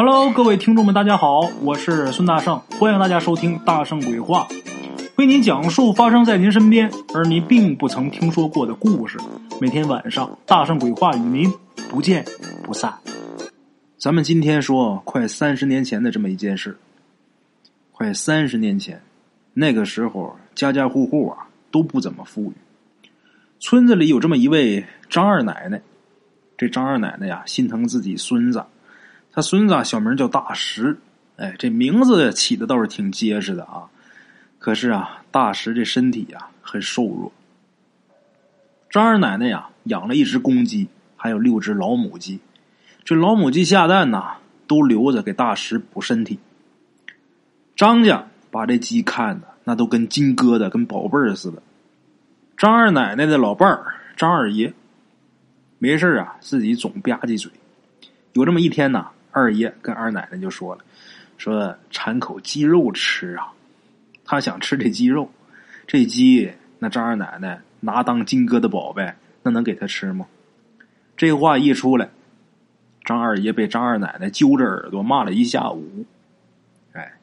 Hello，各位听众们，大家好，我是孙大圣，欢迎大家收听《大圣鬼话》，为您讲述发生在您身边而您并不曾听说过的故事。每天晚上，《大圣鬼话》与您不见不散。咱们今天说快三十年前的这么一件事。快三十年前，那个时候家家户户啊都不怎么富裕，村子里有这么一位张二奶奶。这张二奶奶呀，心疼自己孙子。他孙子小名叫大石，哎，这名字起的倒是挺结实的啊。可是啊，大石这身体呀很瘦弱。张二奶奶呀养了一只公鸡，还有六只老母鸡。这老母鸡下蛋呐，都留着给大石补身体。张家把这鸡看的那都跟金疙瘩、跟宝贝儿似的。张二奶奶的老伴儿张二爷，没事啊，自己总吧唧嘴。有这么一天呢。二爷跟二奶奶就说了：“说馋口鸡肉吃啊，他想吃这鸡肉。这鸡那张二奶奶拿当金哥的宝贝，那能给他吃吗？”这话一出来，张二爷被张二奶奶揪着耳朵骂了一下午。哎，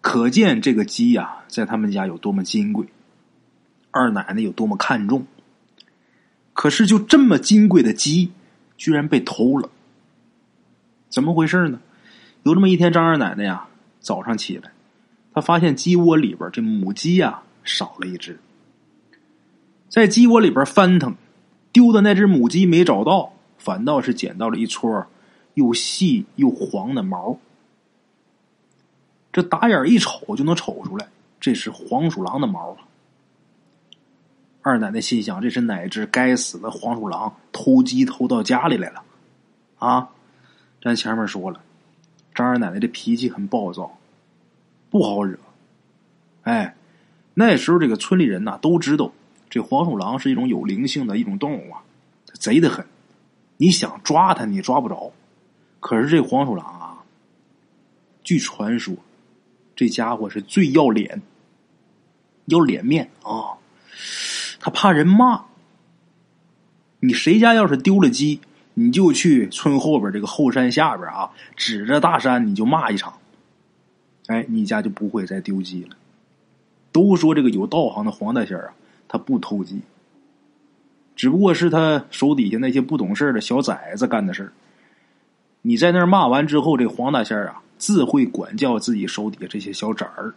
可见这个鸡呀，在他们家有多么金贵，二奶奶有多么看重。可是就这么金贵的鸡，居然被偷了。怎么回事呢？有这么一天，张二奶奶呀，早上起来，她发现鸡窝里边这母鸡呀少了一只，在鸡窝里边翻腾，丢的那只母鸡没找到，反倒是捡到了一撮又细又黄的毛。这打眼一瞅就能瞅出来，这是黄鼠狼的毛啊！二奶奶心想：这是哪只该死的黄鼠狼偷鸡偷到家里来了？啊！咱前面说了，张二奶奶的脾气很暴躁，不好惹。哎，那时候这个村里人呐都知道，这黄鼠狼是一种有灵性的一种动物啊，贼得很。你想抓它，你抓不着。可是这黄鼠狼啊，据传说，这家伙是最要脸，要脸面啊。他怕人骂。你谁家要是丢了鸡？你就去村后边这个后山下边啊，指着大山你就骂一场，哎，你家就不会再丢鸡了。都说这个有道行的黄大仙啊，他不偷鸡，只不过是他手底下那些不懂事的小崽子干的事你在那儿骂完之后，这黄大仙啊自会管教自己手底下这些小崽儿。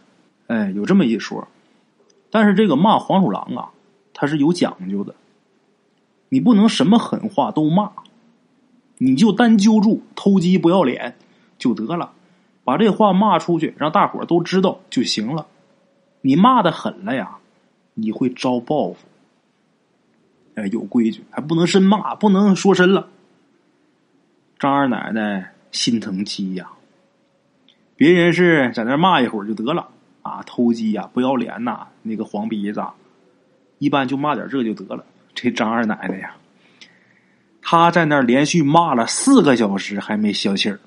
哎，有这么一说。但是这个骂黄鼠狼啊，他是有讲究的，你不能什么狠话都骂。你就单揪住偷鸡不要脸就得了，把这话骂出去，让大伙都知道就行了。你骂的狠了呀，你会招报复。哎，有规矩，还不能深骂，不能说深了。张二奶奶心疼鸡呀，别人是在那骂一会儿就得了啊，偷鸡呀，不要脸呐，那个黄鼻子，一般就骂点这就得了。这张二奶奶呀。他在那儿连续骂了四个小时，还没消气儿。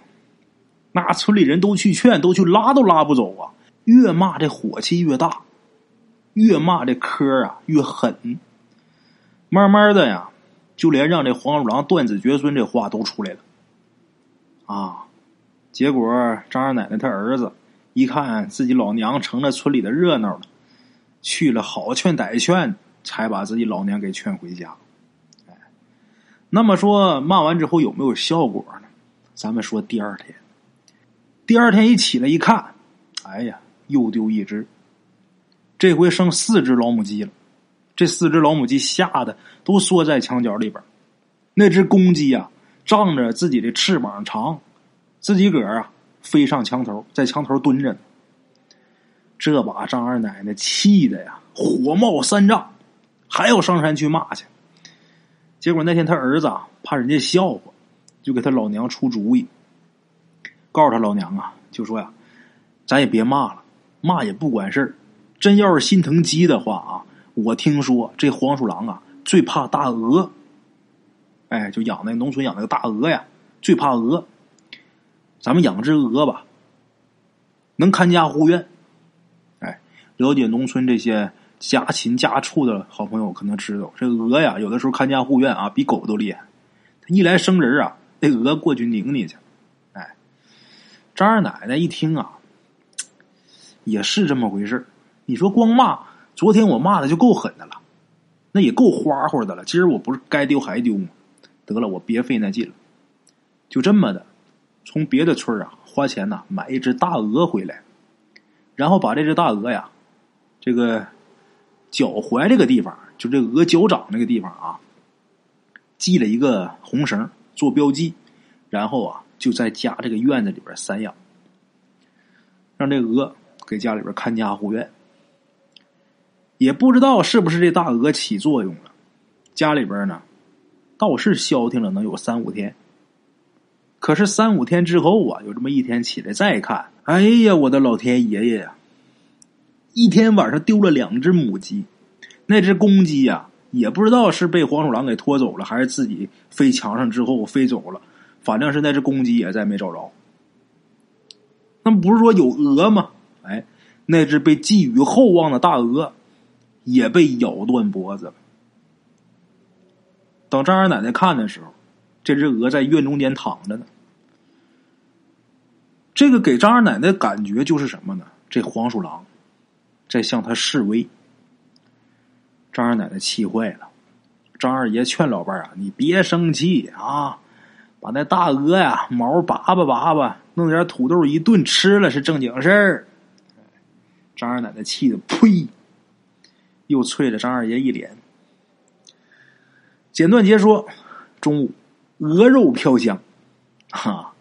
那村里人都去劝，都去拉，都拉不走啊！越骂这火气越大，越骂这嗑啊越狠。慢慢的呀，就连让这黄鼠狼断子绝孙这话都出来了。啊！结果张二奶奶他儿子一看自己老娘成了村里的热闹了，去了好劝歹劝，才把自己老娘给劝回家。那么说骂完之后有没有效果呢？咱们说第二天，第二天一起来一看，哎呀，又丢一只，这回剩四只老母鸡了。这四只老母鸡吓得都缩在墙角里边。那只公鸡呀，仗着自己的翅膀长，自己个儿啊飞上墙头，在墙头蹲着呢。这把张二奶奶气的呀，火冒三丈，还要上山去骂去。结果那天他儿子啊，怕人家笑话，就给他老娘出主意，告诉他老娘啊，就说呀，咱也别骂了，骂也不管事。真要是心疼鸡的话啊，我听说这黄鼠狼啊最怕大鹅，哎，就养那农村养那个大鹅呀，最怕鹅。咱们养只鹅吧，能看家护院。哎，了解农村这些。家禽家畜的好朋友可能知道，这鹅呀，有的时候看家护院啊，比狗都厉害。一来生人啊，那鹅过去拧你去。哎，张二奶奶一听啊，也是这么回事你说光骂，昨天我骂的就够狠的了，那也够花花的了。今儿我不是该丢还丢吗？得了，我别费那劲了。就这么的，从别的村啊花钱呐买一只大鹅回来，然后把这只大鹅呀，这个脚踝这个地方，就这鹅脚掌那个地方啊，系了一个红绳做标记，然后啊就在家这个院子里边散养，让这鹅给家里边看家护院。也不知道是不是这大鹅起作用了，家里边呢倒是消停了能有三五天。可是三五天之后啊，有这么一天起来再看，哎呀，我的老天爷爷呀！一天晚上丢了两只母鸡，那只公鸡呀，也不知道是被黄鼠狼给拖走了，还是自己飞墙上之后飞走了，反正是那只公鸡也再没找着。那不是说有鹅吗？哎，那只被寄予厚望的大鹅也被咬断脖子了。等张二奶奶看的时候，这只鹅在院中间躺着呢。这个给张二奶奶感觉就是什么呢？这黄鼠狼在向他示威。张二奶奶气坏了，张二爷劝老伴儿啊：“你别生气啊，把那大鹅呀毛拔拔拔拔，弄点土豆一炖吃了是正经事儿。”张二奶奶气的呸，又啐了张二爷一脸。简短截说，中午鹅肉飘香，哈。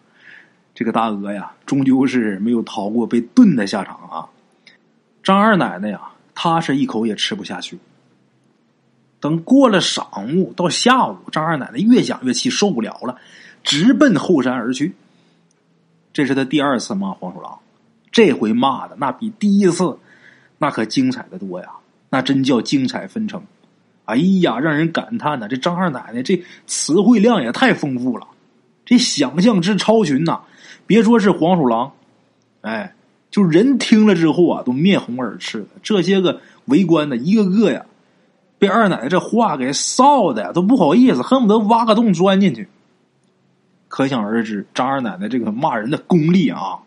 这个大鹅呀，终究是没有逃过被炖的下场啊！张二奶奶呀，她是一口也吃不下去。等过了晌午，到下午，张二奶奶越想越气，受不了了，直奔后山而去。这是他第二次骂黄鼠狼，这回骂的那比第一次那可精彩的多呀！那真叫精彩纷呈。哎呀，让人感叹呐，这张二奶奶这词汇量也太丰富了，这想象之超群呐！别说是黄鼠狼，哎，就人听了之后啊，都面红耳赤的。这些个围观的一个个呀，被二奶奶这话给臊的呀，都不好意思，恨不得挖个洞钻进去。可想而知，张二奶奶这个骂人的功力啊，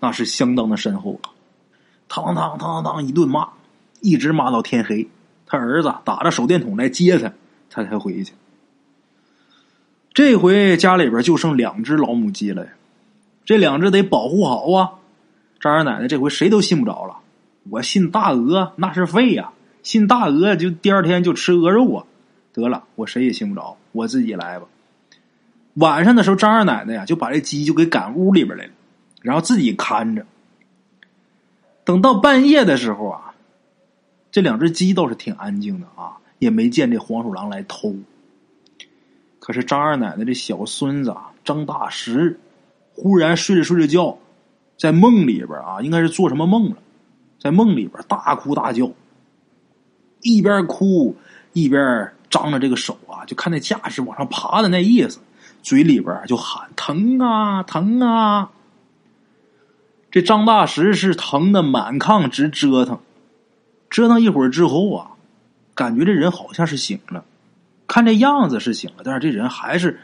那是相当的深厚了。当当当当，一顿骂，一直骂到天黑。他儿子打着手电筒来接他，他才回去。这回家里边就剩两只老母鸡了。这两只得保护好啊！张二奶奶这回谁都信不着了。我信大鹅那是废呀，信大鹅就第二天就吃鹅肉啊！得了，我谁也信不着，我自己来吧。晚上的时候，张二奶奶呀就把这鸡就给赶屋里边来了，然后自己看着。等到半夜的时候啊，这两只鸡倒是挺安静的啊，也没见这黄鼠狼来偷。可是张二奶奶这小孙子啊，张大石。忽然睡着睡着觉，在梦里边啊，应该是做什么梦了，在梦里边大哭大叫，一边哭一边张着这个手啊，就看那架势往上爬的那意思，嘴里边就喊疼啊疼啊。这张大石是疼的满炕直折腾，折腾一会儿之后啊，感觉这人好像是醒了，看这样子是醒了，但是这人还是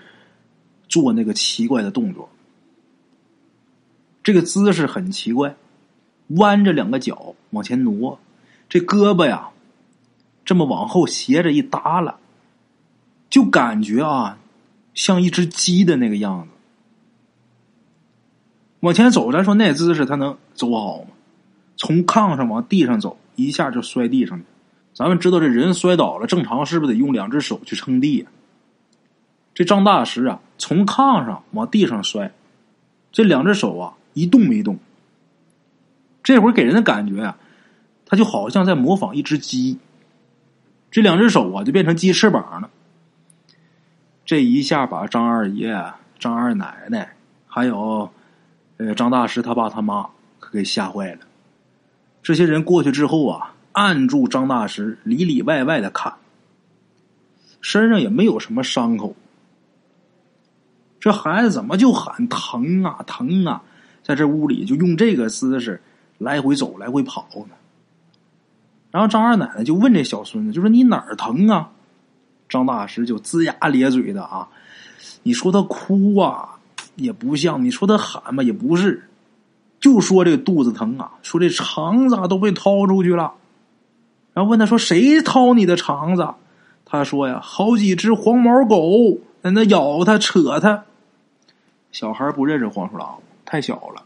做那个奇怪的动作。这个姿势很奇怪，弯着两个脚往前挪，这胳膊呀，这么往后斜着一耷拉，就感觉啊，像一只鸡的那个样子。往前走，咱说那姿势他能走好吗？从炕上往地上走，一下就摔地上去。咱们知道这人摔倒了，正常是不是得用两只手去撑地呀？这张大师啊，从炕上往地上摔，这两只手啊。一动没动，这会儿给人的感觉啊，他就好像在模仿一只鸡。这两只手啊，就变成鸡翅膀了。这一下把张二爷、张二奶奶，还有呃张大师他爸他妈可给吓坏了。这些人过去之后啊，按住张大师，里里外外的看，身上也没有什么伤口。这孩子怎么就喊疼啊疼啊？在这屋里就用这个姿势来回走、来回跑呢。然后张二奶奶就问这小孙子，就说：“你哪儿疼啊？”张大师就龇牙咧嘴的啊，你说他哭啊也不像，你说他喊吧也不是，就说这肚子疼啊，说这肠子都被掏出去了。然后问他说：“谁掏你的肠子？”他说：“呀，好几只黄毛狗在那咬他、扯他。”小孩不认识黄鼠狼，太小了，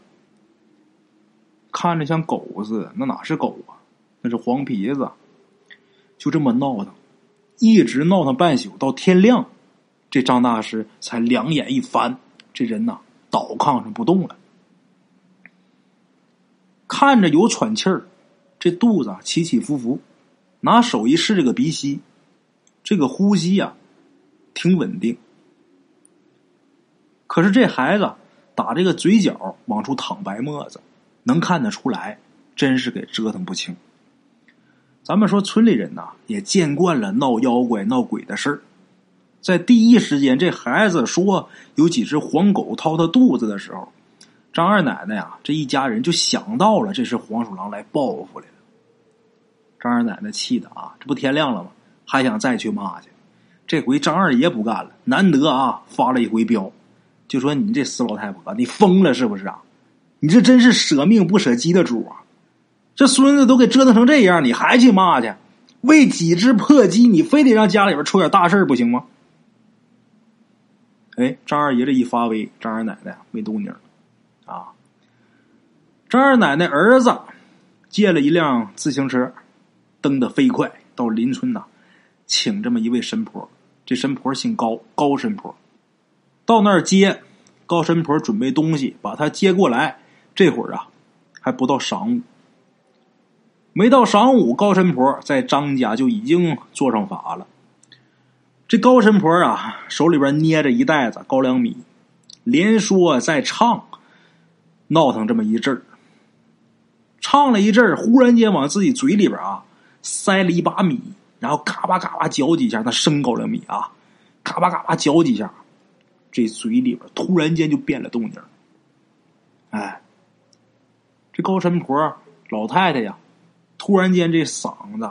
看着像狗似的，那哪是狗啊？那是黄皮子。就这么闹腾，一直闹腾半宿，到天亮，这张大师才两眼一翻，这人呐倒炕上不动了，看着有喘气儿，这肚子起起伏伏，拿手一试这个鼻息，这个呼吸呀挺稳定。可是这孩子打这个嘴角往出淌白沫子，能看得出来，真是给折腾不轻。咱们说村里人呐，也见惯了闹妖怪、闹鬼的事，在第一时间，这孩子说有几只黄狗掏他肚子的时候，张二奶奶呀，这一家人就想到了这是黄鼠狼来报复来了。张二奶奶气的啊，这不天亮了吗？还想再去骂去。这回张二爷不干了，难得啊发了一回飙。就说你这死老太婆，你疯了是不是啊？你这真是舍命不舍鸡的主啊！这孙子都给折腾成这样，你还去骂去？为几只破鸡，你非得让家里边出点大事不行吗？哎，张二爷这一发威，张二奶奶没动静啊。张二奶奶儿子借了一辆自行车，蹬得飞快，到邻村呐，请这么一位神婆。这神婆姓高，高神婆。到那儿接高神婆准备东西，把他接过来。这会儿啊，还不到晌午，没到晌午，高神婆在张家就已经做上法了。这高神婆啊，手里边捏着一袋子高粱米，连说再唱，闹腾这么一阵儿。唱了一阵儿，忽然间往自己嘴里边啊塞了一把米，然后嘎巴嘎巴嚼几下，那生高粱米啊，嘎巴嘎巴嚼几下。这嘴里边突然间就变了动静哎，这高神婆老太太呀，突然间这嗓子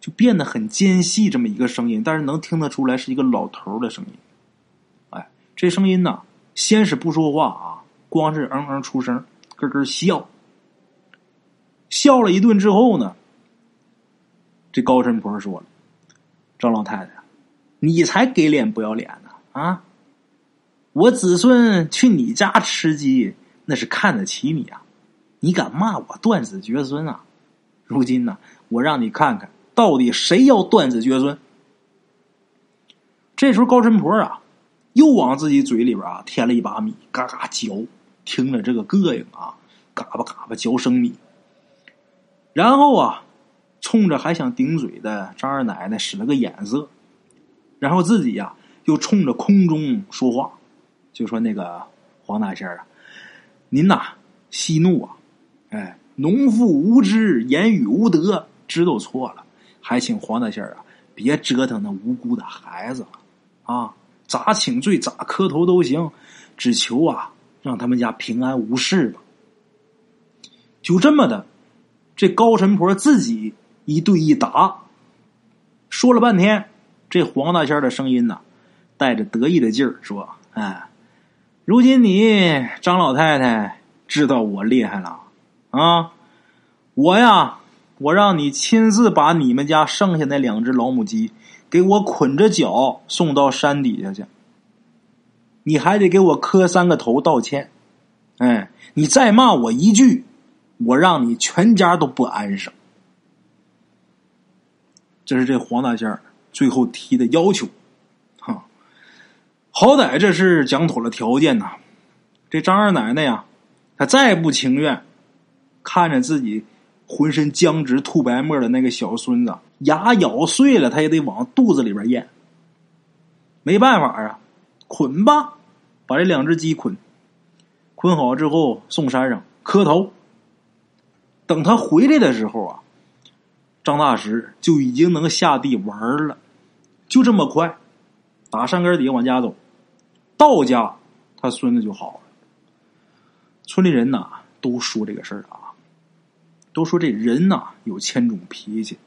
就变得很尖细，这么一个声音，但是能听得出来是一个老头的声音。哎，这声音呢，先是不说话啊，光是嗯嗯出声，咯咯笑，笑了一顿之后呢，这高神婆说了：“张老太太，你才给脸不要脸呢啊！”我子孙去你家吃鸡，那是看得起你啊！你敢骂我断子绝孙啊？如今呢，我让你看看到底谁要断子绝孙。这时候高神婆啊，又往自己嘴里边啊添了一把米，嘎嘎嚼，听着这个膈应啊，嘎巴嘎巴嚼生米。然后啊，冲着还想顶嘴的张二奶奶使了个眼色，然后自己呀又冲着空中说话。就说那个黄大仙啊，您呐息怒啊，哎，农妇无知，言语无德，知道错了，还请黄大仙啊别折腾那无辜的孩子了啊！咋请罪咋磕头都行，只求啊让他们家平安无事吧。就这么的，这高神婆自己一对一答，说了半天，这黄大仙的声音呢，带着得意的劲儿说：“哎。”如今你张老太太知道我厉害了啊！我呀，我让你亲自把你们家剩下那两只老母鸡给我捆着脚送到山底下去。你还得给我磕三个头道歉。哎，你再骂我一句，我让你全家都不安生。这是这黄大仙最后提的要求。好歹这是讲妥了条件呐，这张二奶奶呀，她再不情愿，看着自己浑身僵直、吐白沫的那个小孙子，牙咬碎了，她也得往肚子里边咽。没办法啊，捆吧，把这两只鸡捆，捆好之后送山上磕头。等他回来的时候啊，张大石就已经能下地玩了，就这么快，打山根底下往家走。到家，他孙子就好了。村里人呐都说这个事儿啊，都说这人呐有千种脾气，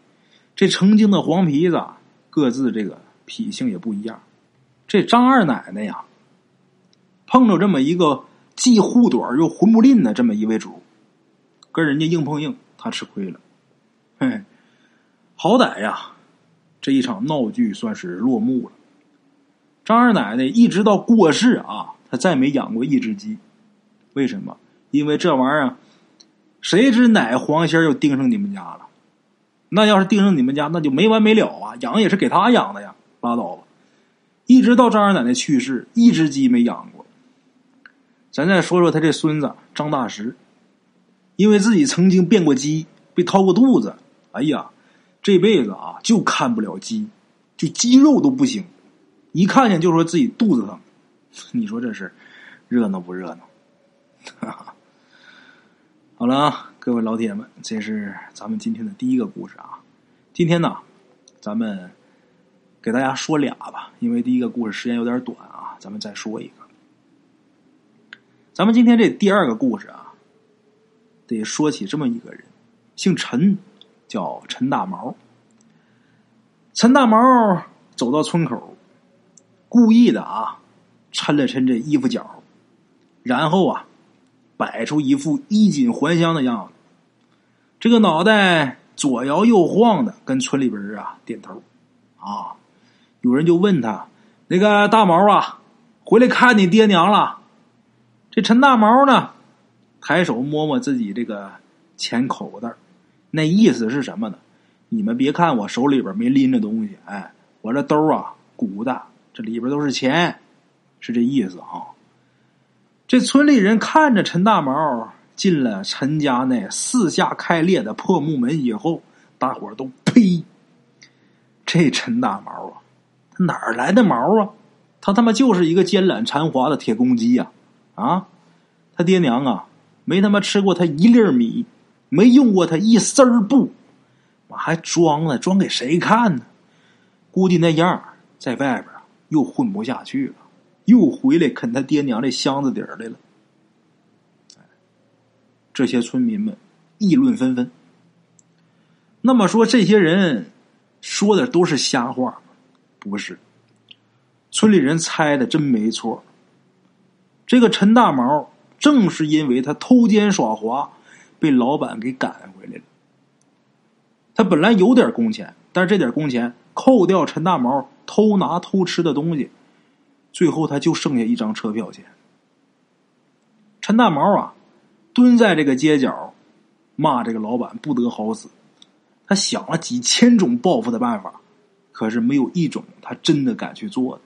这成精的黄皮子各自这个脾性也不一样。这张二奶奶呀，碰着这么一个既护短又混不吝的这么一位主，跟人家硬碰硬，他吃亏了。嘿，好歹呀，这一场闹剧算是落幕了。张二奶奶一直到过世啊，她再没养过一只鸡。为什么？因为这玩意儿，谁知哪黄仙又盯上你们家了？那要是盯上你们家，那就没完没了啊！养也是给他养的呀，拉倒吧。一直到张二奶奶去世，一只鸡没养过。咱再说说他这孙子张大石，因为自己曾经变过鸡，被掏过肚子，哎呀，这辈子啊就看不了鸡，就鸡肉都不行，一看见就说自己肚子疼。你说这是热闹不热闹？哈哈，好了啊，各位老铁们，这是咱们今天的第一个故事啊。今天呢，咱们给大家说俩吧，因为第一个故事时间有点短啊，咱们再说一个。咱们今天这第二个故事啊，得说起这么一个人，姓陈，叫陈大毛。陈大毛走到村口，故意的啊，抻了抻这衣服角，然后啊。摆出一副衣锦还乡的样子，这个脑袋左摇右晃的，跟村里边啊点头。啊，有人就问他：“那个大毛啊，回来看你爹娘了？”这陈大毛呢，抬手摸摸自己这个钱口袋，那意思是什么呢？你们别看我手里边没拎着东西，哎，我这兜啊鼓的，这里边都是钱，是这意思啊。这村里人看着陈大毛进了陈家那四下开裂的破木门以后，大伙都呸！这陈大毛啊，他哪儿来的毛啊？他他妈就是一个奸懒馋滑的铁公鸡呀！啊，他爹娘啊，没他妈吃过他一粒米，没用过他一丝儿布，还装呢？装给谁看呢？估计那样在外边又混不下去了。又回来啃他爹娘这箱子底儿来了，这些村民们议论纷纷。那么说，这些人说的都是瞎话？不是，村里人猜的真没错。这个陈大毛正是因为他偷奸耍滑，被老板给赶回来了。他本来有点工钱，但是这点工钱扣掉陈大毛偷拿偷吃的东西。最后，他就剩下一张车票钱。陈大毛啊，蹲在这个街角，骂这个老板不得好死。他想了几千种报复的办法，可是没有一种他真的敢去做的。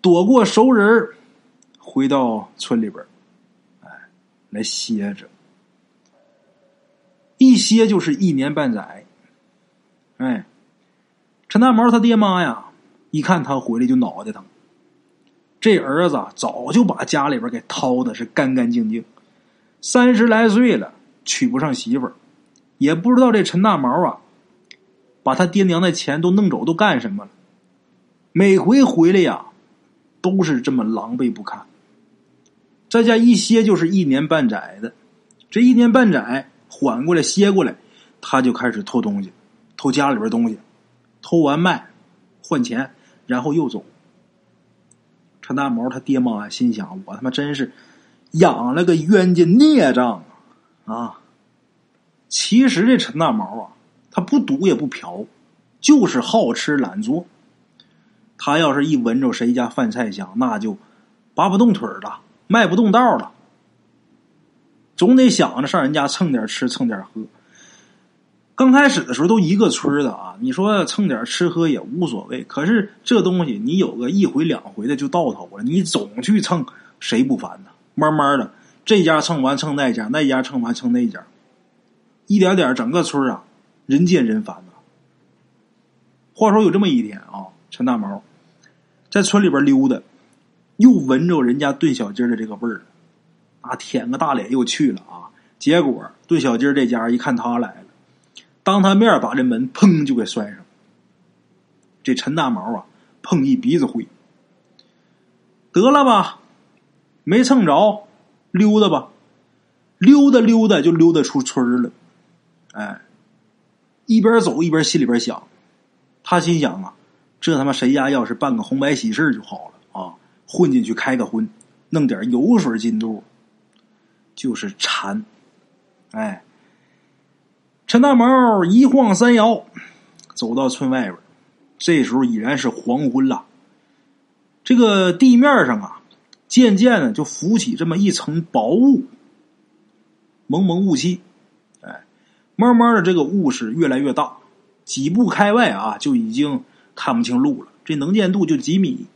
躲过熟人，回到村里边哎，来歇着。一歇就是一年半载。哎，陈大毛他爹妈呀。一看他回来就脑袋疼，这儿子早就把家里边给掏的是干干净净，三十来岁了娶不上媳妇儿，也不知道这陈大毛啊，把他爹娘的钱都弄走都干什么了？每回回来呀，都是这么狼狈不堪。在家一歇就是一年半载的，这一年半载缓过来歇过来，他就开始偷东西，偷家里边东西，偷完卖换钱。然后又走。陈大毛他爹妈心想：我他妈真是养了个冤家孽障啊！其实这陈大毛啊，他不赌也不嫖，就是好吃懒做。他要是一闻着谁家饭菜香，那就拔不动腿了，迈不动道了，总得想着上人家蹭点吃，蹭点喝。刚开始的时候都一个村的啊，你说蹭点吃喝也无所谓。可是这东西你有个一回两回的就到头了，你总去蹭，谁不烦呢？慢慢的，这家蹭完蹭那家，那家蹭完蹭那家，一点点整个村啊，人见人烦呐。话说有这么一天啊，陈大毛在村里边溜达，又闻着人家炖小鸡的这个味儿，啊，舔个大脸又去了啊。结果炖小鸡这家一看他来了。当他面把这门砰就给摔上，这陈大毛啊碰一鼻子灰，得了吧，没蹭着，溜达吧，溜达溜达就溜达出村了，哎，一边走一边心里边想，他心想啊，这他妈谁家要是办个红白喜事就好了啊，混进去开个荤，弄点油水进肚，就是馋。哎，陈大毛一晃三摇，走到村外边，这时候已然是黄昏了。这个地面上啊，渐渐的就浮起这么一层薄雾，蒙蒙雾气。哎，慢慢的，这个雾是越来越大，几步开外啊，就已经看不清路了。这能见度就几米。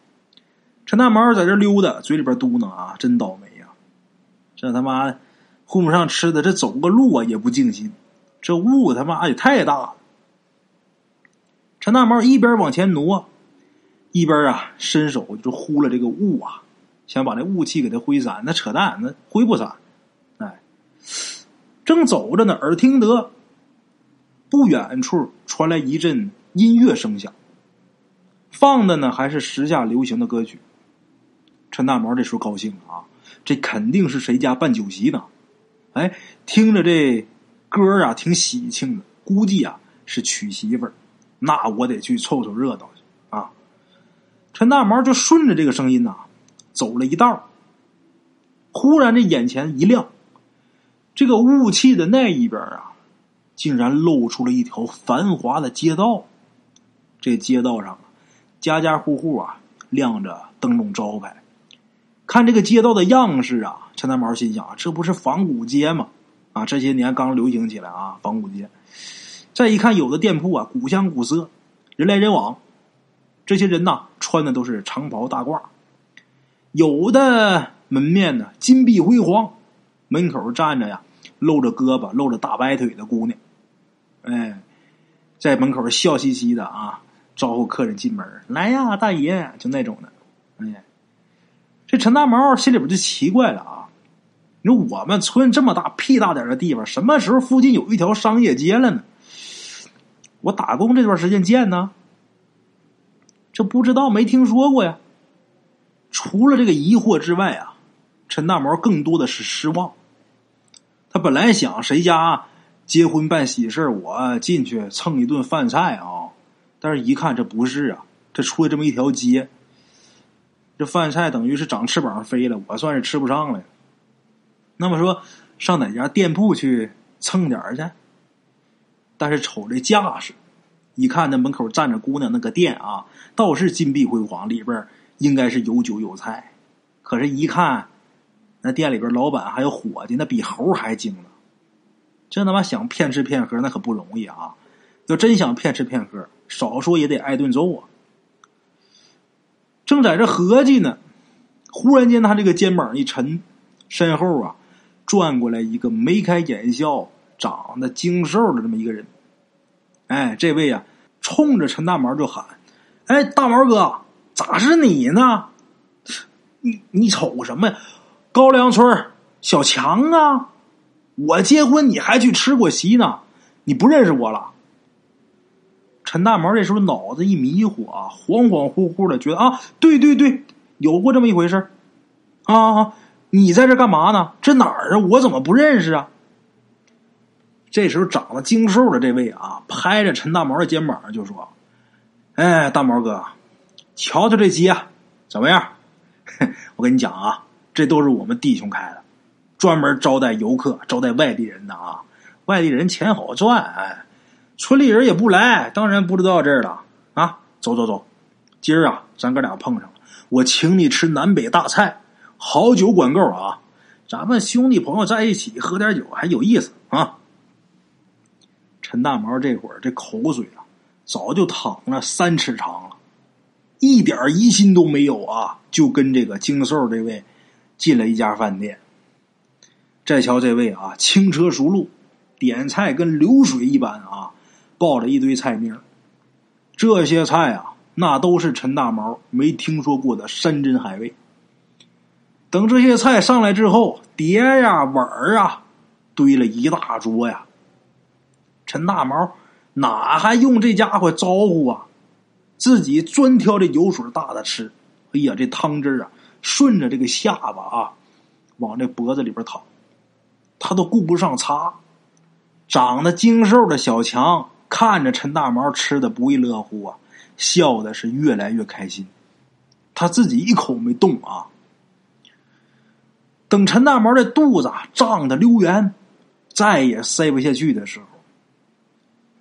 陈大毛在这溜达，嘴里边嘟囔啊：“真倒霉呀！这他妈混不上吃的，这走个路啊也不尽心。这雾他妈也太大了。”陈大毛一边往前挪，一边啊伸手就呼了这个雾啊，想把这雾气给它挥散。那扯淡，那挥不散。哎，正走着呢，耳听得不远处传来一阵音乐声响，放的呢还是时下流行的歌曲。陈大毛这时候高兴了啊，这肯定是谁家办酒席呢？哎，听着这歌啊，挺喜庆的，估计啊是娶媳妇儿。那我得去凑凑热闹去啊！陈大毛就顺着这个声音呐，走了一道忽然这眼前一亮，这个雾气的那一边啊，竟然露出了一条繁华的街道。这街道上，家家户户啊亮着灯笼招牌。看这个街道的样式啊，陈大毛心想：这不是仿古街吗？啊，这些年刚流行起来啊，仿古街。再一看，有的店铺啊，古香古色，人来人往。这些人呐，穿的都是长袍大褂。有的门面呢，金碧辉煌，门口站着呀，露着胳膊、露着大白腿的姑娘。哎，在门口笑嘻嘻的啊，招呼客人进门来呀，大爷，就那种的。哎。这陈大毛心里边就奇怪了啊！你说我们村这么大屁大点的地方，什么时候附近有一条商业街了呢？我打工这段时间见呢，这不知道没听说过呀。除了这个疑惑之外啊，陈大毛更多的是失望。他本来想谁家结婚办喜事我进去蹭一顿饭菜啊，但是一看这不是啊，这出了这么一条街。这饭菜等于是长翅膀飞了，我算是吃不上了。那么说，上哪家店铺去蹭点去？但是瞅这架势，一看那门口站着姑娘，那个店啊，倒是金碧辉煌，里边应该是有酒有菜。可是，一看那店里边老板还有伙计，那比猴还精呢。这他妈想骗吃骗喝，那可不容易啊！要真想骗吃骗喝，少说也得挨顿揍啊！正在这合计呢，忽然间他这个肩膀一沉，身后啊转过来一个眉开眼笑、长得精瘦的这么一个人。哎，这位啊，冲着陈大毛就喊：“哎，大毛哥，咋是你呢？你你瞅什么呀？高粱村小强啊！我结婚你还去吃过席呢？你不认识我了？”陈大毛这时候脑子一迷糊啊，恍恍惚惚的觉得啊，对对对，有过这么一回事啊！你在这干嘛呢？这哪儿啊？我怎么不认识啊？这时候长得精瘦的这位啊，拍着陈大毛的肩膀就说：“哎，大毛哥，瞧瞧这鸡啊怎么样？我跟你讲啊，这都是我们弟兄开的，专门招待游客、招待外地人的啊。外地人钱好赚，哎。”村里人也不来，当然不知道这儿了啊！走走走，今儿啊，咱哥俩碰上了，我请你吃南北大菜，好酒管够啊！咱们兄弟朋友在一起喝点酒还有意思啊！陈大毛这会儿这口水啊，早就淌了三尺长了，一点疑心都没有啊！就跟这个精瘦这位进了一家饭店，再瞧这位啊，轻车熟路，点菜跟流水一般啊！抱着一堆菜名，这些菜啊，那都是陈大毛没听说过的山珍海味。等这些菜上来之后，碟呀碗儿啊，堆了一大桌呀。陈大毛哪还用这家伙招呼啊？自己专挑这油水大的吃。哎呀，这汤汁啊，顺着这个下巴啊，往这脖子里边淌，他都顾不上擦。长得精瘦的小强。看着陈大毛吃的不亦乐乎啊，笑的是越来越开心。他自己一口没动啊。等陈大毛的肚子胀得溜圆，再也塞不下去的时候，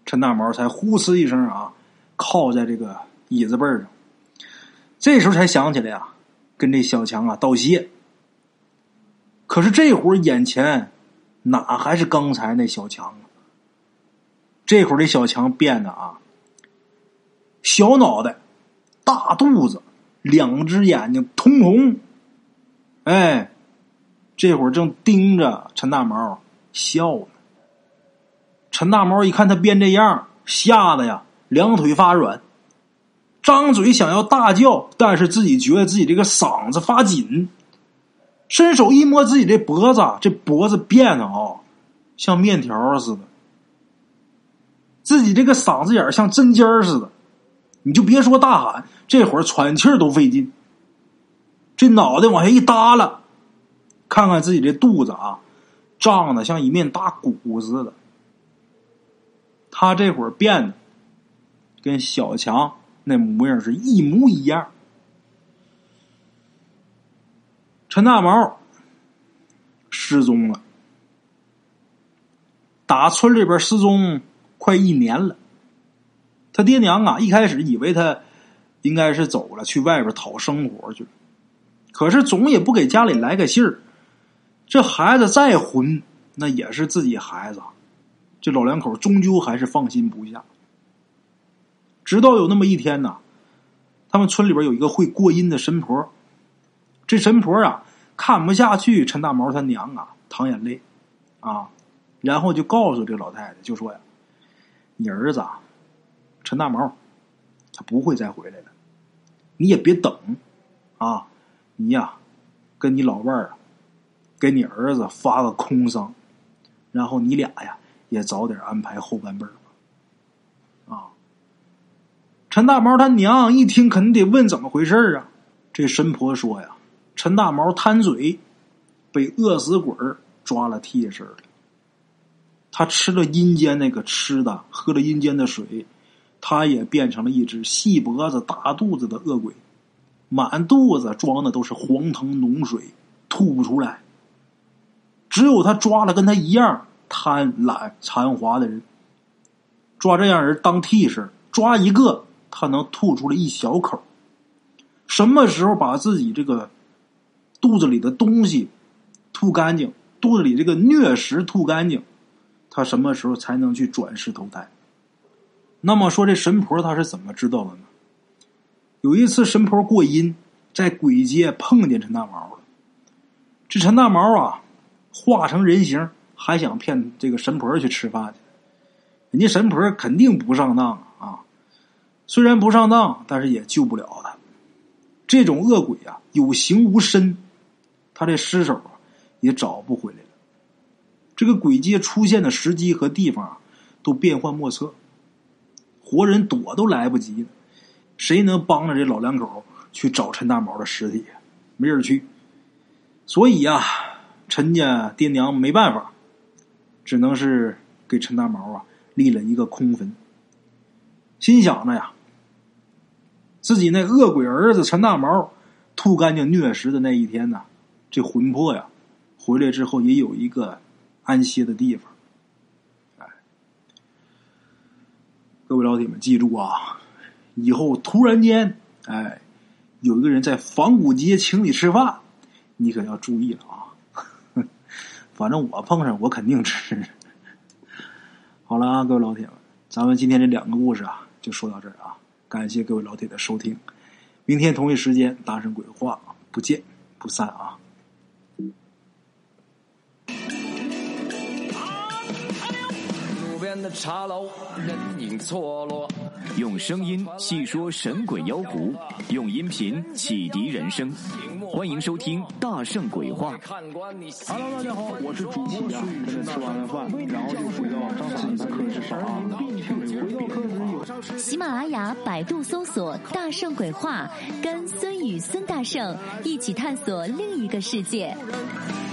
陈大毛才呼哧一声啊，靠在这个椅子背上。这时候才想起来呀，跟这小强啊道谢。可是这会儿眼前哪还是刚才那小强啊？这会儿这小强变得啊，小脑袋，大肚子，两只眼睛通红，哎。这会儿正盯着陈大毛笑呢。陈大毛一看他变这样，吓得呀两腿发软，张嘴想要大叫，但是自己觉得自己这个嗓子发紧，伸手一摸自己这脖子，这脖子变得啊像面条似的，自己这个嗓子眼像针尖似的，你就别说大喊，这会儿喘气儿都费劲，这脑袋往下一耷拉。看看自己这肚子啊，胀的像一面大鼓似的。他这会儿变的跟小强那模样是一模一样。陈大毛失踪了，打村里边失踪快一年了。他爹娘啊，一开始以为他应该是走了，去外边讨生活去了，可是总也不给家里来个信儿。这孩子再混，那也是自己孩子，这老两口终究还是放心不下。直到有那么一天呢，他们村里边有一个会过阴的神婆，这神婆啊看不下去陈大毛他娘啊淌眼泪啊，然后就告诉这老太太，就说呀：“你儿子啊陈大毛，他不会再回来了，你也别等啊，你呀跟你老伴儿。”给你儿子发个空丧，然后你俩呀也早点安排后半辈儿吧。啊，陈大毛他娘一听，肯定得问怎么回事啊。这神婆说呀，陈大毛贪嘴，被饿死鬼抓了替身了。他吃了阴间那个吃的，喝了阴间的水，他也变成了一只细脖子、大肚子的恶鬼，满肚子装的都是黄藤浓水，吐不出来。只有他抓了跟他一样贪婪残滑的人，抓这样人当替身，抓一个他能吐出来一小口。什么时候把自己这个肚子里的东西吐干净，肚子里这个虐食吐干净，他什么时候才能去转世投胎？那么说这神婆她是怎么知道的呢？有一次神婆过阴，在鬼街碰见陈大毛了。这陈大毛啊。化成人形，还想骗这个神婆去吃饭去？人家神婆肯定不上当啊！虽然不上当，但是也救不了他。这种恶鬼啊，有形无身，他这尸首也找不回来了。这个鬼街出现的时机和地方啊，都变幻莫测，活人躲都来不及了。谁能帮着这老两口去找陈大毛的尸体？没人去。所以呀。陈家爹娘没办法，只能是给陈大毛啊立了一个空坟。心想着呀，自己那恶鬼儿子陈大毛吐干净虐食的那一天呢，这魂魄呀回来之后也有一个安歇的地方。哎，各位老铁们记住啊，以后突然间哎有一个人在仿古街请你吃饭，你可要注意了啊。反正我碰上，我肯定吃。好了啊，各位老铁们，咱们今天这两个故事啊，就说到这儿啊。感谢各位老铁的收听，明天同一时间大声鬼话，不见不散啊。路边的茶楼，人影错落。用声音细说神鬼妖狐，用音频启迪人生。欢迎收听《大圣鬼话》。Hello，大家好，我是主播孙宇。吃完了饭，然后就回到自己的课室上啊。喜马拉雅、百度搜索“大圣鬼话”，跟孙宇、孙大圣一起探索另一个世界。